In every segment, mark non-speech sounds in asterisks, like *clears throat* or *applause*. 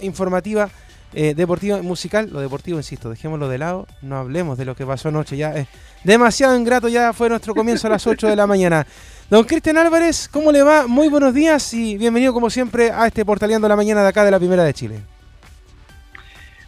informativa, eh, deportiva y musical. Lo deportivo, insisto, dejémoslo de lado, no hablemos de lo que pasó anoche, ya es demasiado ingrato, ya fue nuestro comienzo a las 8 de la mañana. Don Cristian Álvarez, ¿cómo le va? Muy buenos días y bienvenido como siempre a este Portaleando la Mañana de acá de la Primera de Chile.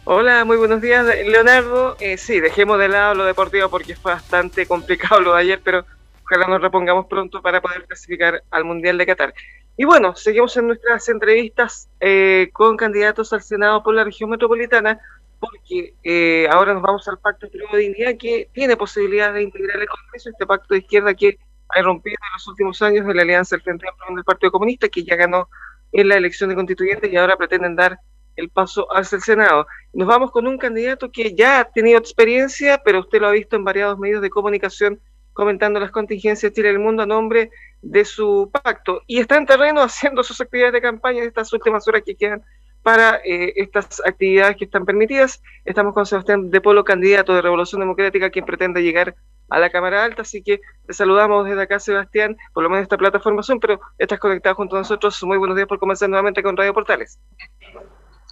Hola, muy buenos días, Leonardo. Eh, sí, dejemos de lado lo deportivo porque fue bastante complicado lo de ayer, pero ojalá nos repongamos pronto para poder clasificar al Mundial de Qatar. Y bueno, seguimos en nuestras entrevistas eh, con candidatos al Senado por la región metropolitana, porque eh, ahora nos vamos al Pacto de Dignidad, que tiene posibilidad de integrar el Congreso, este pacto de izquierda que ha rompido en los últimos años de la alianza del Frente Amplio del Partido Comunista, que ya ganó en la elección de constituyentes y ahora pretenden dar el paso hacia el Senado. Nos vamos con un candidato que ya ha tenido experiencia, pero usted lo ha visto en variados medios de comunicación comentando las contingencias de Chile el mundo a nombre de su pacto. Y está en terreno *laughs* haciendo sus actividades de campaña en estas últimas horas que quedan para eh, estas actividades que están permitidas. Estamos con Sebastián de Polo, candidato de Revolución Democrática, quien pretende llegar a la Cámara Alta. Así que te saludamos desde acá, Sebastián, por lo menos esta plataforma Zoom, pero estás conectado junto a nosotros. Muy buenos días por comenzar nuevamente con Radio Portales.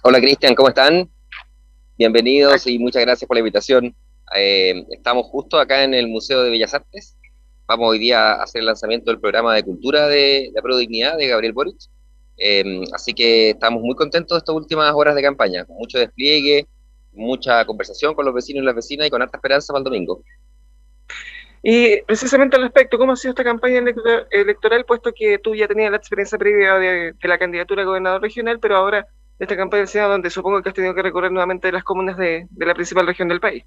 Hola Cristian, ¿cómo están? Bienvenidos y muchas gracias por la invitación. Eh, estamos justo acá en el Museo de Bellas Artes. Vamos hoy día a hacer el lanzamiento del programa de cultura de la Prodignidad de Gabriel Boric. Eh, así que estamos muy contentos de estas últimas horas de campaña, con mucho despliegue, mucha conversación con los vecinos y las vecinas y con harta esperanza para el domingo. Y precisamente al respecto, ¿cómo ha sido esta campaña electoral, puesto que tú ya tenías la experiencia previa de, la candidatura a gobernador regional, pero ahora esta campaña del Senado, donde supongo que has tenido que recorrer nuevamente las comunas de, la principal región del país.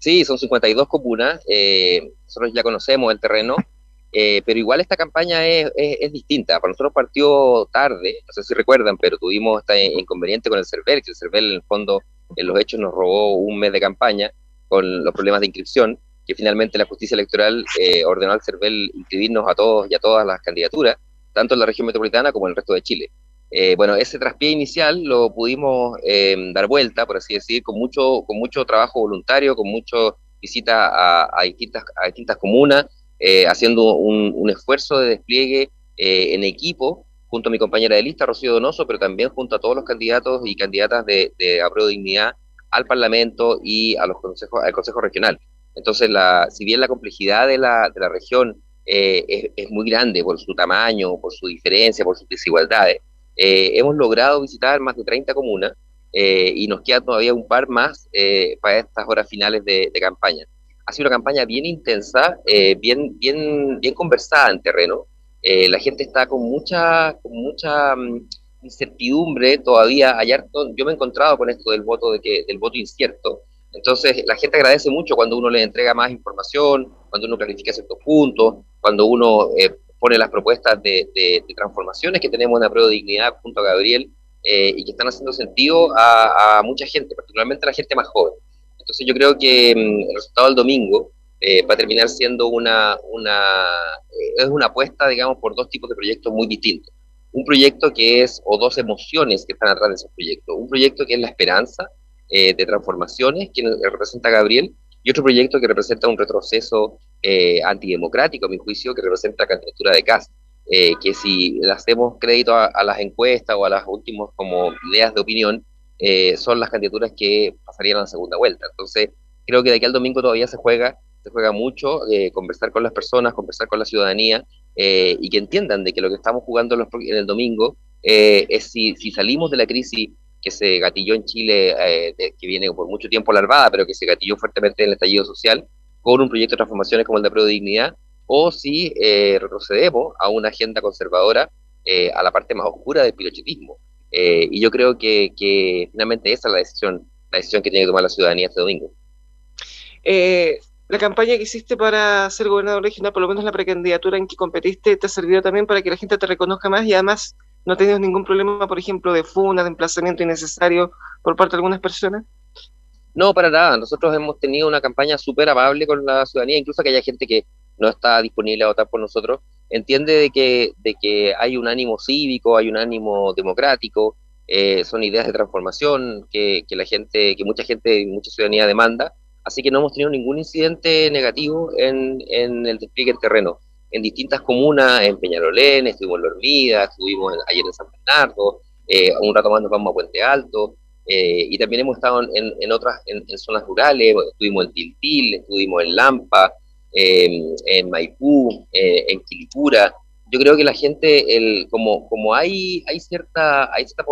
Sí, son 52 comunas, eh, nosotros ya conocemos el terreno, *laughs* eh, pero igual esta campaña es, distinta. Para nosotros partió tarde, no sé si recuerdan, pero tuvimos este inconveniente con el CERVEL, que el CERVEL en el fondo en los hechos nos robó un mes de campaña con los problemas de inscripción, que finalmente la justicia electoral eh, ordenó al CERVEL inscribirnos a todos y a todas las candidaturas, tanto en la región metropolitana como en el resto de Chile. Eh, bueno, ese traspié inicial lo pudimos eh, dar vuelta, por así decir, con mucho, con mucho trabajo voluntario, con mucho visita a, distintas, a distintas comunas, eh, haciendo un, esfuerzo de despliegue en equipo, junto a mi compañera de lista, Rocío Donoso, pero también junto a todos los candidatos y candidatas de, de Dignidad al Parlamento y a los consejos, al Consejo Regional. Entonces, la, si bien la complejidad de la, de la región es muy grande por su tamaño, por su diferencia, por sus desigualdades, eh, hemos logrado visitar más de 30 comunas eh, y nos queda todavía un par más eh, para estas horas finales de, campaña. Ha sido una campaña bien intensa, bien, bien, bien conversada en terreno. la gente está con mucha, con mucha mm, incertidumbre todavía. Ayer yo me he encontrado con esto del voto, de que, del voto incierto. Entonces, la gente agradece mucho cuando uno le entrega más información, cuando uno clarifica ciertos puntos, cuando uno pone las propuestas de, transformaciones que tenemos en la prueba de dignidad junto a Gabriel eh, y que están haciendo sentido a, mucha gente, particularmente a la gente más joven. Entonces yo creo que mm, el resultado del domingo eh, va a terminar siendo una, una, eh, es una apuesta, digamos, por dos tipos de proyectos muy distintos. Un proyecto que es, o dos emociones que están atrás de ese proyecto. Un proyecto que es la esperanza de transformaciones, que representa Gabriel, y otro proyecto que representa un retroceso eh, antidemocrático, a mi juicio, que representa la candidatura de Cast, eh, que si le hacemos crédito a, las encuestas o a las últimas como ideas de opinión, eh, son las candidaturas que pasarían a la segunda vuelta. Entonces, creo que de aquí al domingo todavía se juega, se juega mucho, conversar con las personas, conversar con la ciudadanía, y que entiendan de que lo que estamos jugando en, el domingo es si, si salimos de la crisis que se gatilló en Chile, eh, que viene por mucho tiempo larvada, pero que se gatilló fuertemente en el estallido social, con un proyecto de transformaciones como el de Prodignidad, o si eh, retrocedemos a una agenda conservadora eh, a la parte más oscura del pilochetismo. y yo creo que, finalmente esa es la decisión, la decisión que tiene que tomar la ciudadanía este domingo. la campaña que hiciste para ser gobernador regional, por lo menos la precandidatura en que competiste, te ha servido también para que la gente te reconozca más y además ¿No tenido ningún problema, por ejemplo, de funa, de emplazamiento innecesario por parte de algunas personas? No, para nada. Nosotros hemos tenido una campaña súper amable con la ciudadanía, incluso que haya gente que no está disponible a votar por nosotros, entiende de que, de que hay un ánimo cívico, hay un ánimo democrático, eh, son ideas de transformación que, que, la gente, que mucha gente mucha ciudadanía demanda, así que no hemos tenido ningún incidente negativo en, en el despliegue del terreno. En distintas comunas, en Peñarolén, estuvimos en La estuvimos ayer en San Bernardo, un rato más nos vamos a Puente Alto, y también hemos estado en, otras, en, zonas rurales, estuvimos en Tiltil, estuvimos en Lampa, en Maipú, en Quilicura. Yo creo que la gente, el, como, como hay, hay, cierta, hay cierta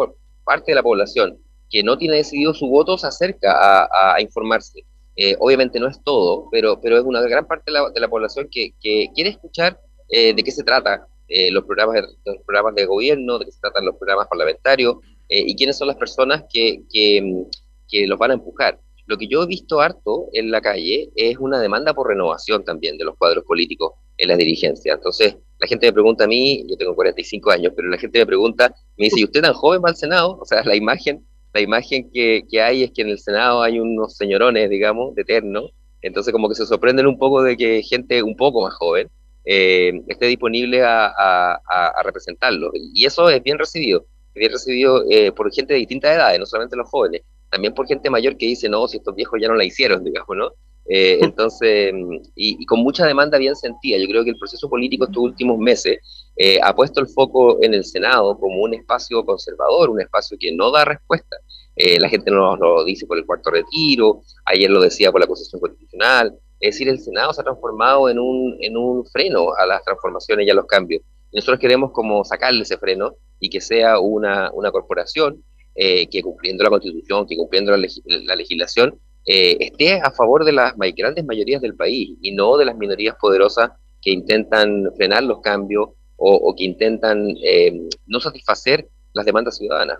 parte de la población que no tiene decidido su voto, se acerca a, informarse. Eh, obviamente no es todo, pero, pero es una gran parte de la, población que, quiere escuchar eh, de qué se trata eh, los, programas de, los programas de gobierno, de qué se tratan los programas parlamentarios y quiénes son las personas que, que, los van a empujar. Lo que yo he visto harto en la calle es una demanda por renovación también de los cuadros políticos en las dirigencias. Entonces, la gente me pregunta a mí, yo tengo 45 años, pero la gente me pregunta, me dice, ¿y usted tan joven va al Senado? O sea, *laughs* la imagen la imagen que, que, hay es que en el Senado hay unos señorones, digamos, de eterno, entonces como que se sorprenden un poco de que gente un poco más joven eh, esté disponible a, a, representarlo. Y eso es bien recibido, bien recibido eh, por gente de distintas edades, no solamente los jóvenes, también por gente mayor que dice, no, si estos viejos ya no la hicieron, *laughs* digamos, ¿no? Eh, entonces, y, y, con mucha demanda bien sentida. Yo creo que el proceso político estos últimos meses eh, ha puesto el foco en el Senado como un espacio conservador, un espacio que no da respuesta. Eh, la gente nos lo dice por el cuarto retiro, ayer lo decía por la Constitución Constitucional. Es decir, el Senado se ha transformado en un, en un freno a las transformaciones y a los cambios. Y nosotros queremos como sacarle ese freno y que sea una, una corporación que cumpliendo la Constitución, que cumpliendo la, la legislación, eh, esté a favor de las grandes mayorías del país y no de las minorías poderosas que intentan frenar los cambios o, que intentan eh, no satisfacer las demandas ciudadanas.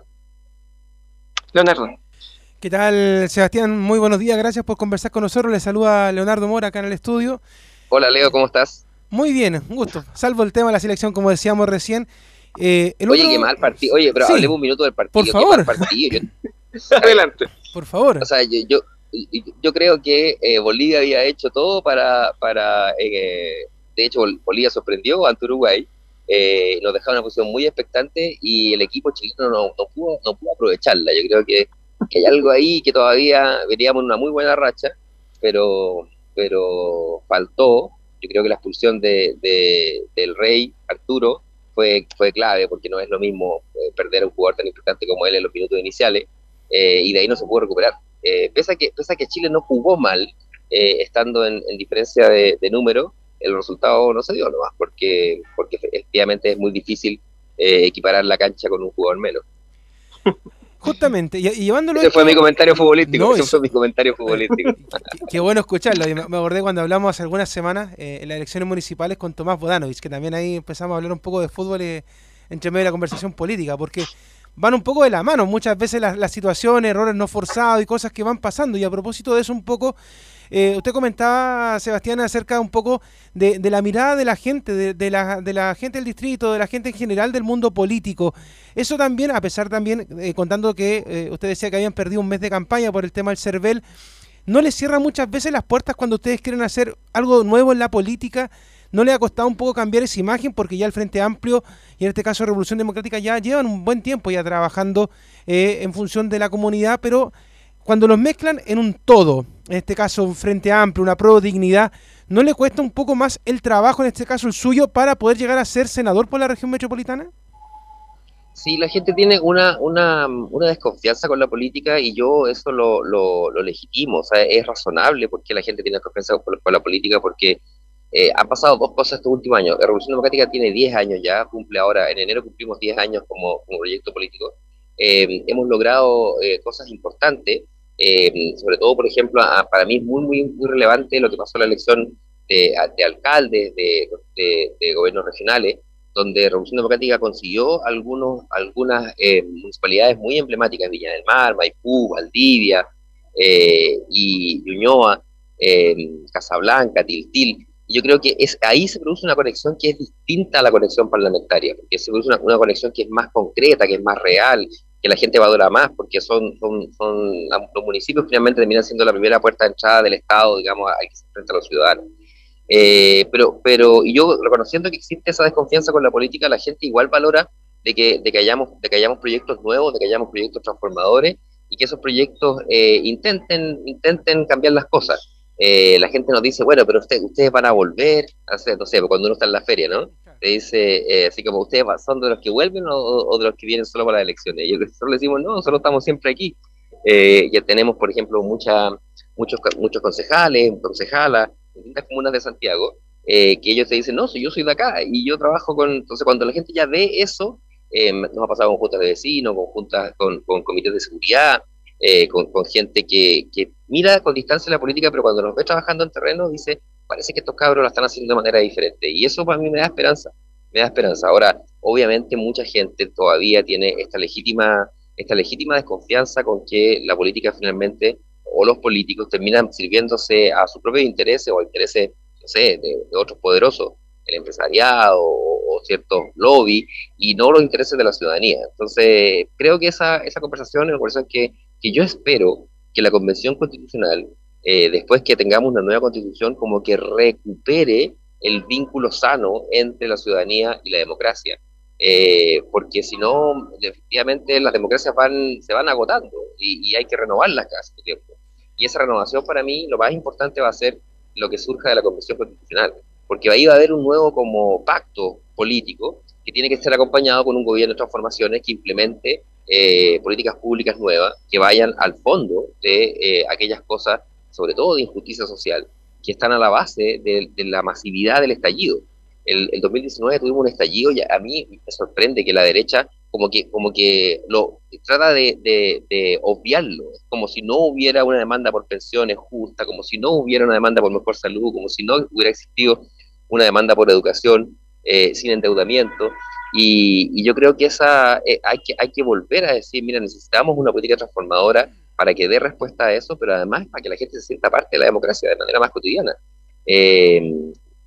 Leonardo. ¿Qué tal, Sebastián? Muy buenos días, gracias por conversar con nosotros. Le saluda Leonardo Mora acá en el estudio. Hola, Leo, ¿cómo estás? Muy bien, un gusto. Salvo el tema de la selección, como decíamos recién. Eh, Oye, qué mal partido. Oye, pero hablemos un minuto del partido. Por favor. *laughs* Adelante. Por favor. O sea, yo, yo creo que eh, Bolivia había hecho todo para, para eh, de hecho Bolivia sorprendió ante Uruguay, eh, nos dejaba una posición muy expectante y el equipo chileno no, no, pudo, no pudo aprovecharla. Yo creo que, hay algo ahí que todavía veríamos una muy buena racha, pero, pero faltó. Yo creo que la expulsión de, del rey Arturo fue, fue clave, porque no es lo mismo perder a un jugador tan importante como él en los minutos iniciales, y de ahí no se pudo recuperar. Eh, pese, a que, pese que Chile no jugó mal, eh, estando en, diferencia de, número, el resultado no se dio nomás, porque, porque efectivamente es muy difícil eh, equiparar la cancha con un jugador menos. *laughs* Justamente, y, llevándolo. Ese fue mi comentario futbolístico. ese fue mi comentario futbolístico. *laughs* Qué, bueno escucharlo. Me, acordé cuando hablamos hace algunas semanas en las elecciones municipales con Tomás Bodanovich, que también ahí empezamos a hablar un poco de fútbol entre medio de la conversación política, porque van un poco de la mano. Muchas veces las, situaciones, errores no forzados y cosas que van pasando. Y a propósito de eso, un poco, eh, usted comentaba, Sebastián, acerca un poco de, la mirada de la gente, de, la, de, la, gente del distrito, de la gente en general del mundo político. Eso también, a pesar también, eh, contando que eh, usted decía que habían perdido un mes de campaña por el tema del CERVEL, ¿no les cierra muchas veces las puertas cuando ustedes quieren hacer algo nuevo en la política? ¿No le ha costado un poco cambiar esa imagen? Porque ya el Frente Amplio y en este caso Revolución Democrática ya llevan un buen tiempo ya trabajando eh, en función de la comunidad, pero cuando los mezclan en un todo, en este caso un Frente Amplio, una pro dignidad, ¿no le cuesta un poco más el trabajo, en este caso el suyo, para poder llegar a ser senador por la región metropolitana? Sí, la gente tiene una, una, una desconfianza con la política y yo eso lo, lo, legitimo, o sea, es razonable porque la gente tiene desconfianza con la política porque eh, han pasado dos cosas estos últimos años. La Revolución Democrática tiene 10 años ya, cumple ahora, en enero cumplimos 10 años como, proyecto político. Eh, hemos logrado eh, cosas importantes, sobre todo, por ejemplo, para mí es muy, muy, muy relevante lo que pasó en la elección de, alcaldes, de, gobiernos regionales, donde Revolución Democrática consiguió algunos, algunas municipalidades muy emblemáticas, Villa del Mar, Maipú, Valdivia y Ñuñoa, Casablanca, Tiltil, yo creo que es, ahí se produce una conexión que es distinta a la conexión parlamentaria, porque se produce una, conexión que es más concreta, que es más real, que la gente valora más, porque son, son, son los municipios finalmente terminan siendo la primera puerta de entrada del Estado, digamos, al que se enfrenta a los ciudadanos. Eh, pero, pero, y yo reconociendo que existe esa desconfianza con la política, la gente igual valora de que, de que, hayamos, de que hayamos proyectos nuevos, de que hayamos proyectos transformadores y que esos proyectos eh, intenten, intenten cambiar las cosas. Eh, la gente nos dice, bueno, pero usted, ustedes van a volver, no sé, cuando uno está en la feria, ¿no? Te dice, eh, así como ustedes son de los que vuelven o, de los que vienen solo para las elecciones. Y nosotros le decimos, no, nosotros estamos siempre aquí. Eh, ya tenemos, por ejemplo, mucha, muchos, muchos concejales, concejalas, distintas comunas de Santiago, eh, que ellos te dicen, no, yo soy de acá y yo trabajo con... Entonces, cuando la gente ya ve eso, nos ha pasado con juntas de vecinos, con, juntas, con, con comités de seguridad, con, con, gente que, que, mira con distancia la política, pero cuando nos ve trabajando en terreno dice, parece que estos cabros lo están haciendo de manera diferente. Y eso para mí me da esperanza, me da esperanza. Ahora, obviamente mucha gente todavía tiene esta legítima, esta legítima desconfianza con que la política finalmente, o los políticos terminan sirviéndose a sus propios intereses o a intereses, no sé, de, otros poderosos, el empresariado o, ciertos lobbies, y no los intereses de la ciudadanía. Entonces, creo que esa, esa conversación es una conversación que, que yo espero que la Convención Constitucional eh, después que tengamos una nueva constitución, como que recupere el vínculo sano entre la ciudadanía y la democracia. Eh, porque si no, efectivamente las democracias van, se van agotando y, hay que renovarlas cada cierto tiempo. Y esa renovación para mí, lo más importante va a ser lo que surja de la Convención Constitucional, porque ahí va a haber un nuevo como pacto político que tiene que estar acompañado con un gobierno de transformaciones que implemente eh, políticas públicas nuevas que vayan al fondo de aquellas cosas sobre todo de injusticia social, que están a la base de, la masividad del estallido. El, el, 2019 tuvimos un estallido y a mí me sorprende que la derecha como que, como que lo trata de, obviarlo, como si no hubiera una demanda por pensiones justa, como si no hubiera una demanda por mejor salud, como si no hubiera existido una demanda por educación eh, sin endeudamiento. Y, y, yo creo que esa eh, hay, que, hay que volver a decir, mira, necesitamos una política transformadora para que dé respuesta a eso, pero además para que la gente se sienta parte de la democracia de manera más cotidiana. Eh,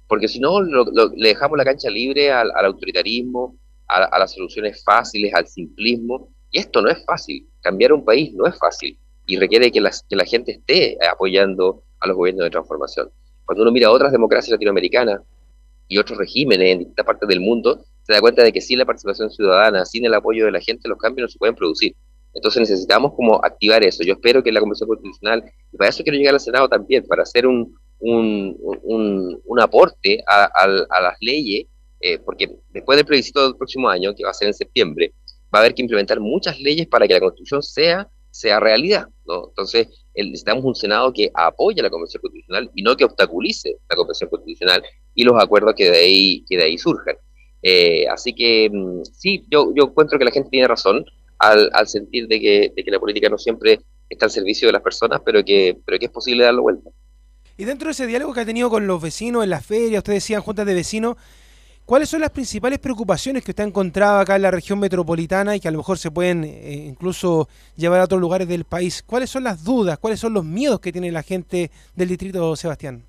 porque si no, le dejamos la cancha libre al, autoritarismo, a, las soluciones fáciles, al simplismo, y esto no es fácil. Cambiar un país no es fácil y requiere que, que la gente esté apoyando a los gobiernos de transformación. Cuando uno mira otras democracias latinoamericanas y otros regímenes en distintas partes del mundo, se da cuenta de que sin la participación ciudadana, sin el apoyo de la gente, los cambios no se pueden producir. Entonces necesitamos como activar eso. Yo espero que la Convención Constitucional, y para eso quiero llegar al Senado también, para hacer un, un, un, aporte a, a, las leyes, eh, porque después del plebiscito del próximo año, que va a ser en septiembre, va a haber que implementar muchas leyes para que la Constitución sea, sea realidad. ¿no? Entonces necesitamos un Senado que apoye la Convención Constitucional y no que obstaculice la Convención Constitucional y los acuerdos que de ahí, que de ahí surjan. Eh, así que mm, sí, yo, yo encuentro que la gente tiene razón al, sentir de que, la política no siempre está al servicio de las personas, pero que, pero que es posible darlo vuelta. Y dentro de ese diálogo que ha tenido con los vecinos en las ferias, ustedes decían juntas de vecinos, ¿cuáles son las principales preocupaciones que usted ha encontrado acá en la región metropolitana y que a lo mejor se pueden eh, incluso llevar a otros lugares del país? ¿Cuáles son las dudas, cuáles son los miedos que tiene la gente del distrito Sebastián?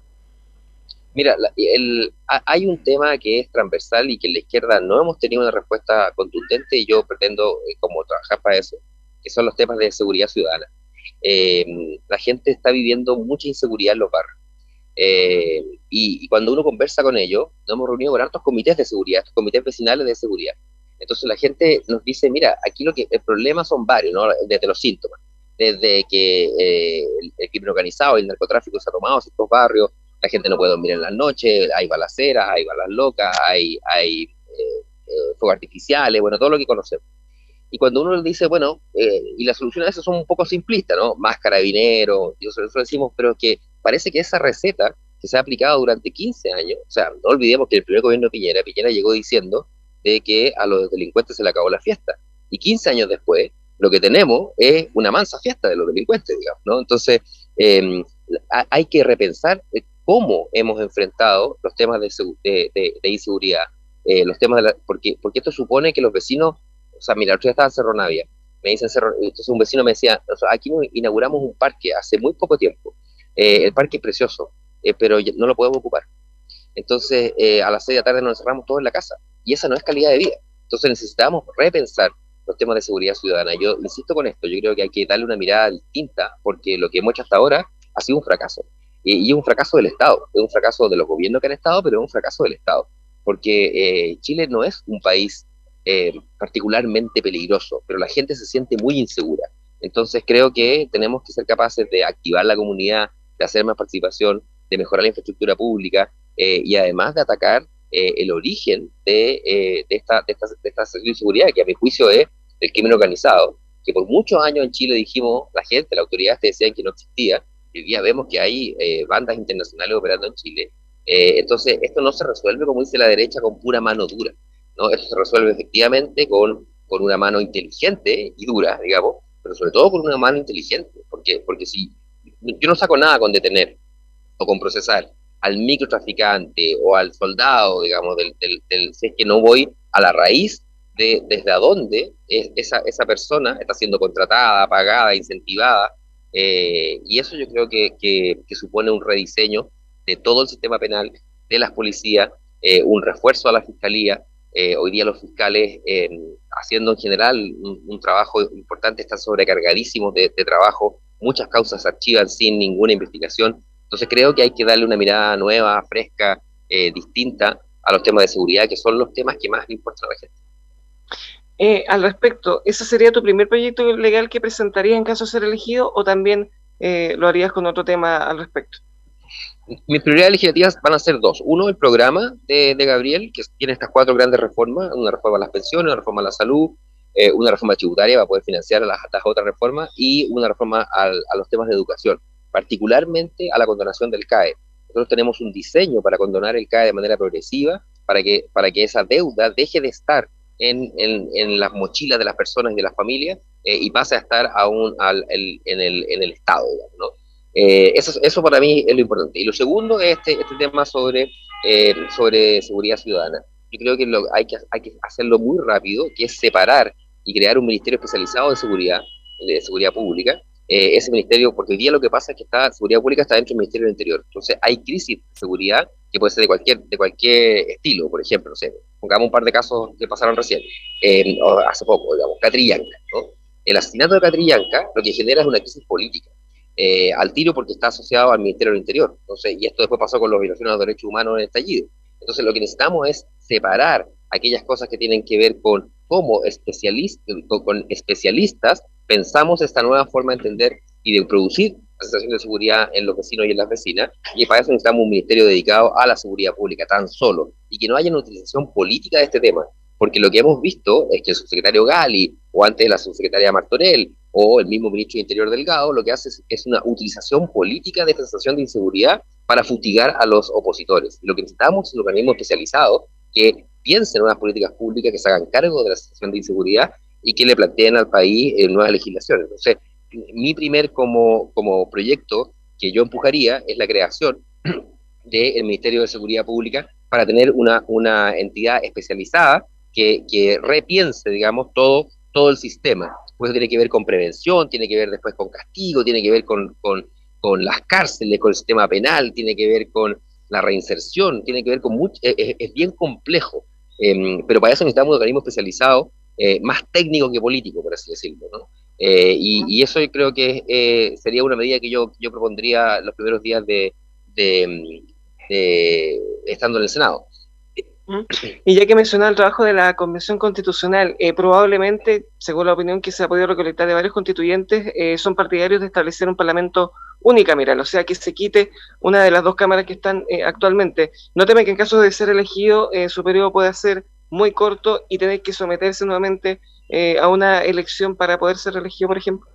Mira, el, hay un tema que es transversal y que en la izquierda no hemos tenido una respuesta contundente y yo pretendo eh, como trabajar para eso, que son los temas de seguridad ciudadana. Eh, la gente está viviendo mucha inseguridad en los barrios. Eh, y, cuando uno conversa con ellos, nos hemos reunido con altos comités de seguridad, comités vecinales de seguridad. Entonces la gente nos dice, mira, aquí lo que el problema son varios, ¿no? desde los síntomas, desde que el, el, crimen organizado el narcotráfico se ha tomado estos barrios, la gente no puede dormir en la noche, hay balaceras, hay balas locas, hay, hay eh, eh, fuegos artificiales, bueno, todo lo que conocemos. Y cuando uno le dice, bueno, eh, y las soluciones a eso son un poco simplistas, ¿no? Más carabinero, y nosotros decimos, pero que parece que esa receta que se ha aplicado durante 15 años, o sea, no olvidemos que el primer gobierno de Piñera, Piñera llegó diciendo de que a los delincuentes se le acabó la fiesta. Y 15 años después, lo que tenemos es una mansa fiesta de los delincuentes, digamos, ¿no? Entonces, hay que repensar cómo hemos enfrentado los temas de, de, inseguridad, eh, los temas de la, porque, esto supone que los vecinos, o sea, mira, usted estaba en Cerro Navia, me dicen Cerro, entonces un vecino me decía, aquí inauguramos un parque hace muy poco tiempo, eh, el parque es precioso, eh, pero no lo podemos ocupar. Entonces, a las seis de la tarde nos encerramos todos en la casa, y esa no es calidad de vida. Entonces necesitamos repensar los temas de seguridad ciudadana. Yo insisto con esto, yo creo que hay que darle una mirada distinta, porque lo que hemos hecho hasta ahora ha sido un fracaso. Y, es un fracaso del Estado, es un fracaso de los gobiernos que han estado, pero es un fracaso del Estado, porque eh, Chile no es un país eh, particularmente peligroso, pero la gente se siente muy insegura. Entonces creo que tenemos que ser capaces de activar la comunidad, de hacer más participación, de mejorar la infraestructura pública eh, y además de atacar el origen de, esta, de, esta, de esta inseguridad, que a mi juicio es el crimen organizado, que por muchos años en Chile dijimos, la gente, la autoridad decían que no existía, hoy día vemos que hay bandas internacionales operando en Chile. entonces, esto no se resuelve, como dice la derecha, con pura mano dura. ¿no? Esto se resuelve efectivamente con, con una mano inteligente y dura, digamos, pero sobre todo con una mano inteligente, porque, porque si yo no saco nada con detener o con procesar al microtraficante o al soldado, digamos, del, del, si es que no voy a la raíz de desde dónde esa, esa persona está siendo contratada, pagada, incentivada, eh, y eso yo creo que, que, supone un rediseño de todo el sistema penal, de las policías, eh, un refuerzo a la fiscalía, eh, hoy día los fiscales, haciendo en general un, trabajo importante, están sobrecargadísimos de, trabajo, muchas causas se archivan sin ninguna investigación. Entonces creo que hay que darle una mirada nueva, fresca, eh, distinta a los temas de seguridad, que son los temas que más le importan a la gente. Eh, al respecto, ¿ese sería tu primer proyecto legal que presentarías en caso de ser elegido o también lo harías con otro tema al respecto? mis prioridades legislativas van a ser dos. Uno, el programa de, Gabriel, que tiene estas cuatro grandes reformas, una reforma a las pensiones, una reforma a la salud, eh, una reforma tributaria para poder financiar las, otras reformas y una reforma a los temas de educación, particularmente a la condonación del CAE. Nosotros tenemos un diseño para condonar el CAE de manera progresiva, para que, para que esa deuda deje de estar en, en, las mochilas de las personas y de las familias eh, y pase a estar aún al, en, el, en el Estado, ¿no? Eh, eso, eso para mí es lo importante. Y lo segundo es este, este tema sobre, eh, sobre seguridad ciudadana. Yo creo que, lo, hay que hay que hacerlo muy rápido, que es separar y crear un ministerio especializado de seguridad, de seguridad pública. Eh, ese ministerio, porque hoy día lo que pasa es que está, seguridad pública está dentro del Ministerio del Interior. Entonces hay crisis de seguridad que puede ser de cualquier, de cualquier estilo, por ejemplo, no pongamos un par de casos que pasaron recién, hace poco, digamos, Catrillanca. El asesinato de Catrillanca lo que genera es una crisis política eh, al tiro porque está asociado al Ministerio del Interior. Entonces, y esto después pasó con los violaciones de derechos humanos en el estallido. Entonces, lo que necesitamos es separar aquellas cosas que tienen que ver con cómo especialistas pensamos esta nueva forma de entender y de producir la de seguridad en los vecinos y en las vecinas, y para eso necesitamos un ministerio dedicado a la seguridad pública, tan solo, y que no haya una utilización política de este tema, porque lo que hemos visto es que el subsecretario Gali, o antes la subsecretaria Martorell, o el mismo ministro de Interior Delgado, lo que hace es, una utilización política de esta sensación de inseguridad para fustigar a los opositores. Lo que necesitamos es un organismo especializado que piense en unas políticas públicas que se hagan cargo de la sensación de inseguridad y que le planteen al país eh, nuevas legislaciones. Entonces, mi primer como, como proyecto que yo empujaría es la creación *clears throat* del Ministerio de Seguridad Pública para tener una, una entidad especializada que, que repiense, digamos, todo, todo el sistema pues tiene que ver con prevención, tiene que ver después con castigo, tiene que ver con, con, con las cárceles, con el sistema penal, tiene que ver con la reinserción, tiene que ver con mucho, es, bien complejo, em, pero para eso necesitamos un organismo especializado, eh, más técnico que político, por así decirlo, ¿no? Eh, y, y, eso yo creo que eh, sería una medida que yo, yo propondría los primeros días de, de, de estando en el Senado. Y ya que mencionaba el trabajo de la Convención Constitucional, eh, probablemente, según la opinión que se ha podido recolectar de varios constituyentes, eh, son partidarios de establecer un Parlamento unicameral, o sea, que se quite una de las dos cámaras que están eh, actualmente. No temen que en caso de ser elegido, su periodo pueda ser muy corto y tener que someterse nuevamente a una elección para poder ser elegido, por ejemplo.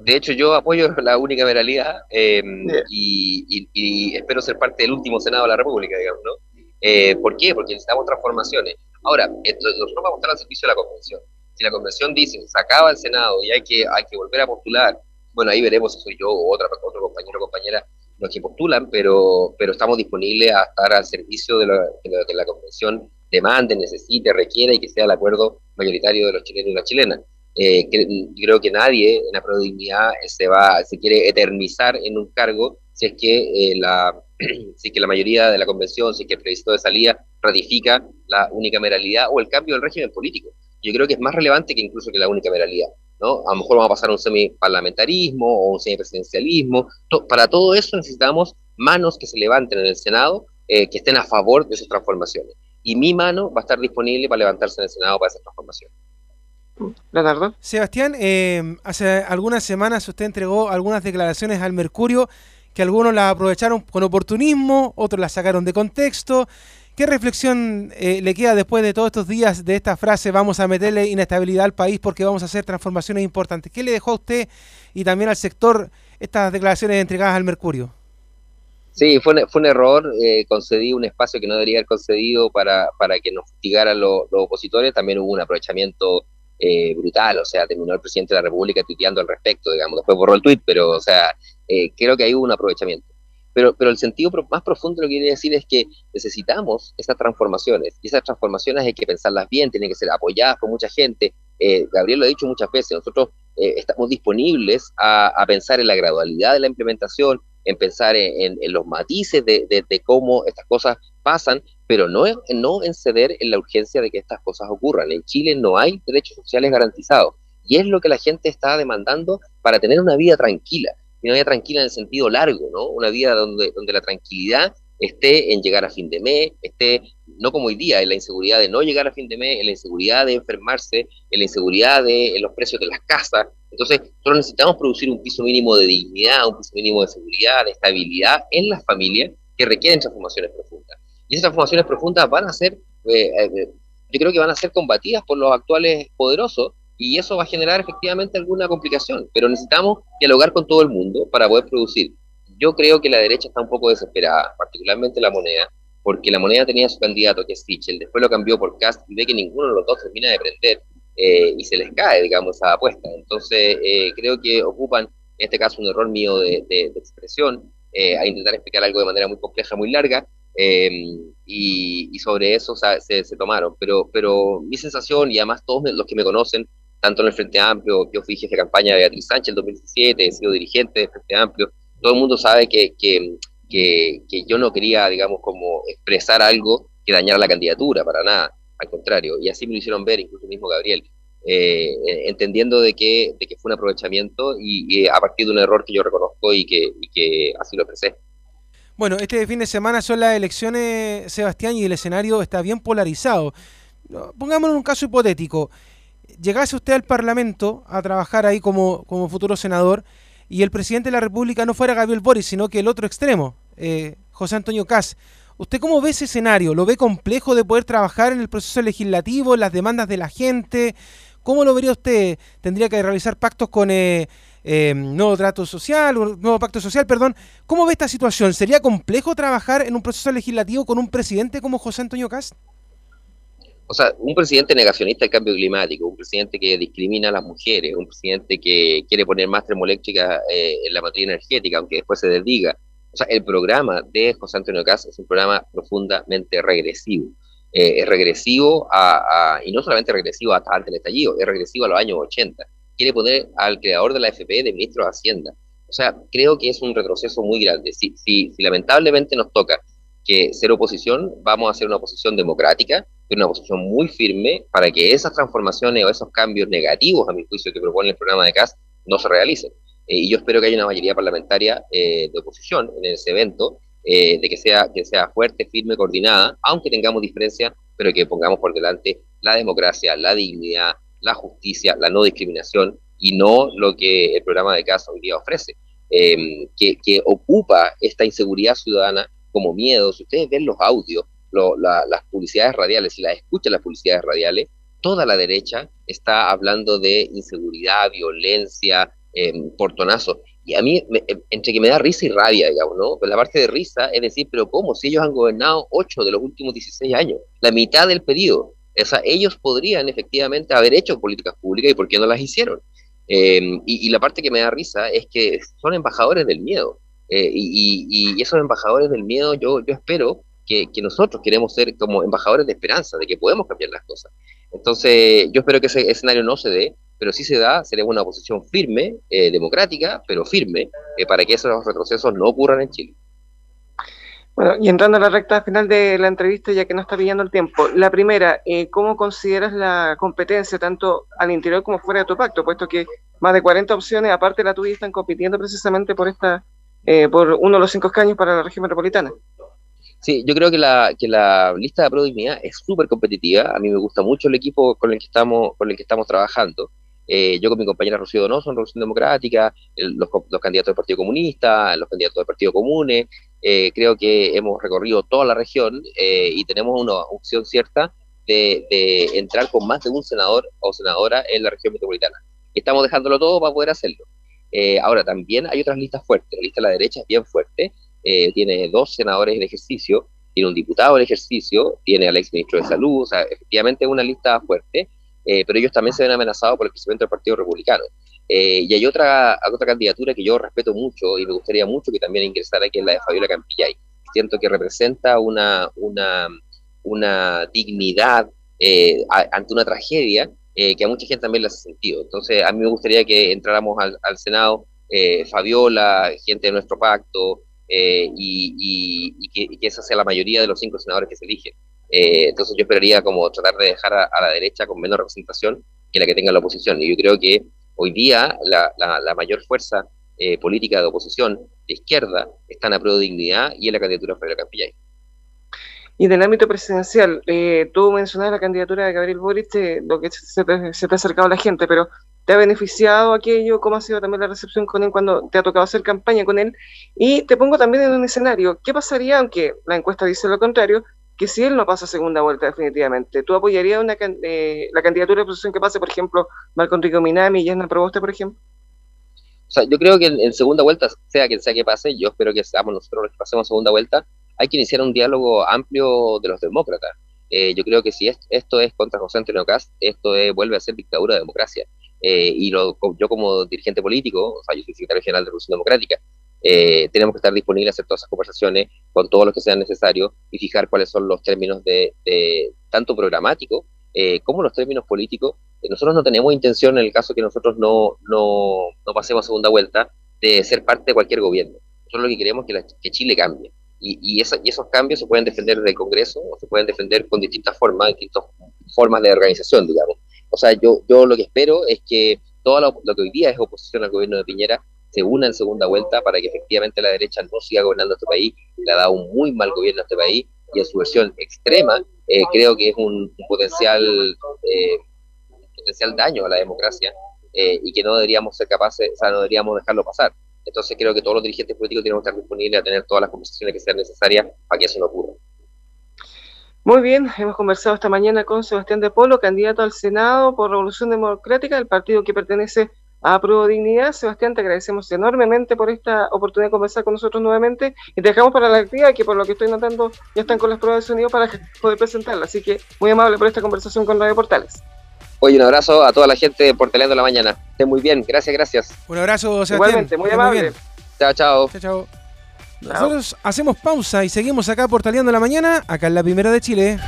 De hecho, yo apoyo *laughs* la unicameralidad y, y, y espero ser parte del último Senado de la República, digamos, ¿no? Eh, ¿Por qué? Porque necesitamos transformaciones. Ahora, nosotros vamos a estar al servicio de la convención. Si la convención dice, se acaba el Senado y hay que, hay que volver a postular, bueno, ahí veremos si soy yo o otra, otro compañero o compañera los que postulan, pero, pero estamos disponibles a estar al servicio de lo, que la convención demande, necesite, requiera y que sea el acuerdo mayoritario de los chilenos y las chilenas. Eh, creo que nadie en la prodignidad se va, se quiere eternizar en un cargo si es que eh, la *clears throat* si que la mayoría de la convención, si que el plebiscito de salida ratifica la unicameralidad o el cambio del régimen político. Yo creo que es más relevante que incluso que la unicameralidad. ¿no? A lo mejor vamos a pasar a un semiparlamentarismo o un semipresidencialismo. para todo eso necesitamos manos que se levanten en el Senado, eh, que estén a favor de esas transformaciones. Y mi mano va a estar disponible para levantarse en el Senado para esas transformaciones. Leonardo. Sebastián, eh, hace algunas semanas usted entregó algunas declaraciones al Mercurio que algunos la aprovecharon con oportunismo, otros la sacaron de contexto, ¿Qué reflexión eh, le queda después de todos estos días de esta frase, vamos a meterle inestabilidad al país porque vamos a hacer transformaciones importantes? ¿Qué le dejó a usted y también al sector estas declaraciones entregadas al Mercurio? Sí, fue un, error, eh, un espacio que no debería haber concedido para, para que nos fustigaran los opositores, también hubo un aprovechamiento eh, brutal, o sea, terminó el presidente de la República tuiteando al respecto, digamos, después borró el tuit, pero, o sea, creo que ahí hubo un aprovechamiento. Pero, pero el sentido más profundo lo que quiere decir es que necesitamos esas transformaciones, y esas transformaciones hay que pensarlas bien, tienen que ser apoyadas por mucha gente. Eh, Gabriel lo ha dicho muchas veces, nosotros eh, estamos disponibles a, pensar en la gradualidad de la implementación, en pensar en, los matices de, cómo estas cosas pasan, pero no, no en ceder en la urgencia de que estas cosas ocurran. En Chile no hay derechos sociales garantizados y es lo que la gente está demandando para tener una vida tranquila una vida tranquila en el sentido largo, ¿no? Una vida donde, donde la tranquilidad esté en llegar a fin de mes, esté no como hoy día, en la inseguridad de no llegar a fin de mes, en la inseguridad de enfermarse, en la inseguridad de los precios de las casas. Entonces, nosotros necesitamos producir un piso mínimo de dignidad, un piso mínimo de seguridad, de estabilidad en las familias que requieren transformaciones profundas. Y esas transformaciones profundas van a ser, eh, eh, yo creo que van a ser combatidas por los actuales poderosos, y eso va a generar efectivamente alguna complicación, pero necesitamos dialogar con todo el mundo para poder producir. Yo creo que la derecha está un poco desesperada, particularmente la moneda, porque la moneda tenía su candidato, que es Sichel, después lo cambió por Cast y ve que ninguno de los dos termina de prender eh, y se les cae, digamos, esa apuesta. Entonces, eh, creo que ocupan, en este caso, un error mío de, expresión, eh, a intentar explicar algo de manera muy compleja, muy larga, y, y, sobre eso se, se, tomaron. Pero, pero mi sensación, y además todos los que me conocen, tanto en el Frente Amplio, yo fui jefe de campaña de Beatriz Sánchez en 2017, he sido dirigente del Frente Amplio, todo el mundo sabe que, que, que, yo no quería, digamos, como expresar algo que dañara la candidatura, para nada, al contrario, y así me lo hicieron ver, incluso mismo Gabriel, eh, entendiendo de que, de que fue un aprovechamiento y, a partir de un error que yo reconozco y que, que así lo expresé. Bueno, este fin de semana son las elecciones, Sebastián, y el escenario está bien polarizado. Pongámonos un caso hipotético llegase usted al Parlamento a trabajar ahí como, como futuro senador y el presidente de la República no fuera Gabriel Boris, sino que el otro extremo, eh, José Antonio Cas. ¿Usted cómo ve ese escenario? ¿Lo ve complejo de poder trabajar en el proceso legislativo, en las demandas de la gente? ¿Cómo lo vería usted? ¿Tendría que realizar pactos con eh, eh, nuevo trato social, nuevo pacto social, perdón? ¿Cómo ve esta situación? ¿Sería complejo trabajar en un proceso legislativo con un presidente como José Antonio Cas? O sea, un presidente negacionista del cambio climático, un presidente que discrimina a las mujeres, un presidente que quiere poner más termoeléctrica eh, en la materia energética, aunque después se desdiga. O sea, el programa de José Antonio Cas es un programa profundamente regresivo. Eh, es regresivo a, y no solamente regresivo hasta antes del estallido, es regresivo a los años 80. Quiere poner al creador de la FP de ministro de Hacienda. O sea, creo que es un retroceso muy grande. Si, si, si lamentablemente nos toca que ser oposición, vamos a ser una oposición democrática, una oposición muy firme para que esas transformaciones o esos cambios negativos, a mi juicio, que propone el programa de CAS, no se realicen. Eh, y yo espero que haya una mayoría parlamentaria eh, de oposición en ese evento, eh, de que sea, que sea fuerte, firme, coordinada, aunque tengamos diferencias, pero que pongamos por delante la democracia, la dignidad, la justicia, la no discriminación y no lo que el programa de CAS hoy día ofrece, que, que ocupa esta inseguridad ciudadana como miedo. Si ustedes ven los audios, las publicidades radiales, si las escuchan las publicidades radiales, toda la derecha está hablando de inseguridad, violencia, eh, portonazo. Y a mí, em, entre que me da risa y rabia, digamos, ¿no? La parte de risa es decir, pero ¿cómo? Si ellos han gobernado 8 de los últimos 16 años, la mitad del periodo. O ellos podrían efectivamente haber hecho políticas públicas y ¿por qué no las hicieron? Em, y, la parte que me da risa es que son embajadores del miedo. Eh, y, y, esos embajadores del miedo, yo, yo espero que, nosotros queremos ser como embajadores de esperanza, de que podemos cambiar las cosas. Entonces, yo espero que ese escenario no se dé, pero si se da, seremos una oposición firme, eh, democrática, pero firme, eh, para que esos retrocesos no ocurran en Chile. Bueno, y entrando a la recta final de la entrevista, ya que no está pillando el tiempo, la primera, eh, ¿cómo consideras la competencia tanto al interior como fuera de tu pacto? Puesto que más de 40 opciones, aparte de la tuya, están compitiendo precisamente por esta, por uno de los cinco escaños para la región metropolitana. Sí, yo creo que la, que la lista de Pro es súper competitiva. A mí me gusta mucho el equipo con el que estamos, con el que estamos trabajando. Eh, yo con mi compañera Rocío Donoso en Revolución Democrática, los, los, candidatos del Partido Comunista, los candidatos del Partido Comune, eh, creo que hemos recorrido toda la región eh, y tenemos una opción cierta de, entrar con más de un senador o senadora en la región metropolitana. Estamos dejándolo todo para poder hacerlo. Eh, ahora, también hay otras listas fuertes. La lista de la derecha es bien fuerte. tiene dos senadores en ejercicio, tiene un diputado en ejercicio, tiene al ex ministro de Salud. O sea, efectivamente es una lista fuerte, pero ellos también se ven amenazados por el crecimiento del Partido Republicano. Eh, y hay otra, otra candidatura que yo respeto mucho y me gustaría mucho que también ingresara, que es la de Fabiola Campillay. Siento que representa una, una, una dignidad eh, ante una tragedia eh, que a mucha gente también le hace sentido. Entonces, a mí me gustaría que entráramos al, Senado Fabiola, gente de nuestro pacto, y, y, que, esa sea la mayoría de los cinco senadores que se eligen. entonces, yo esperaría como tratar de dejar a, a la derecha con menos representación que la que tenga la oposición. Y yo creo que Hoy día la, la, mayor fuerza eh, política de oposición de izquierda está en la pro dignidad y en la candidatura de Fabiola Campillay. Y en el ámbito presidencial, eh, tú mencionabas la candidatura de Gabriel Boric, eh, lo que se te, ha acercado la gente, pero ¿te ha beneficiado aquello? ¿Cómo ha sido también la recepción con él cuando te ha tocado hacer campaña con él? Y te pongo también en un escenario, ¿qué pasaría, aunque la encuesta dice lo contrario, que si él no pasa segunda vuelta definitivamente, ¿tú apoyarías una, eh, la candidatura de oposición que pase, por ejemplo, Marco Enrique Minami y Yasna Proboste, por ejemplo? O sea, yo creo que en, segunda vuelta, sea quien sea que pase, yo espero que seamos nosotros los que pasemos segunda vuelta, hay que iniciar un diálogo amplio de los demócratas. Eh, yo creo que si esto es contra José Antonio Cast, esto vuelve a ser dictadura de democracia. Eh, y lo, yo como dirigente político, o sea, yo soy secretario general de Revolución Democrática, eh, tenemos que estar disponibles a hacer todas esas conversaciones con todos los que sean necesarios y fijar cuáles son los términos de, tanto programático eh, como los términos políticos. Eh, nosotros no tenemos intención, en el caso que nosotros no, no, no pasemos a segunda vuelta, de ser parte de cualquier gobierno. Nosotros lo que queremos es que, que Chile cambie. Y, y, y, esos cambios se pueden defender del Congreso o se pueden defender con distintas formas, distintas formas de organización, digamos. O sea, yo, yo lo que espero es que todo lo, lo que hoy día es oposición al gobierno de Piñera se una en segunda vuelta para que efectivamente la derecha no siga gobernando este país. Le ha dado un muy mal gobierno a este país y en su versión extrema eh, creo que es un, potencial, eh, potencial daño a la democracia eh, y que no deberíamos ser capaces, o sea, no deberíamos dejarlo pasar. Entonces creo que todos los dirigentes políticos tienen que estar disponibles a tener todas las conversaciones que sean necesarias para que eso no ocurra. Muy bien, hemos conversado esta mañana con Sebastián de Polo, candidato al Senado por Revolución Democrática, el partido que pertenece a Pro Dignidad. Sebastián, te agradecemos enormemente por esta oportunidad de conversar con nosotros nuevamente y te dejamos para la actividad que por lo que estoy notando ya están con las pruebas de sonido para poder presentarla. Así que muy amable por esta conversación con Radio Portales. Oye, un abrazo a toda la gente de Portaleando la Mañana. Estén muy bien, gracias, gracias. Un abrazo, Sebastián. Igualmente, muy amable. chao, chao. Chao, chao. Nosotros hacemos pausa y seguimos acá Portaleando la Mañana, acá en la Primera de Chile.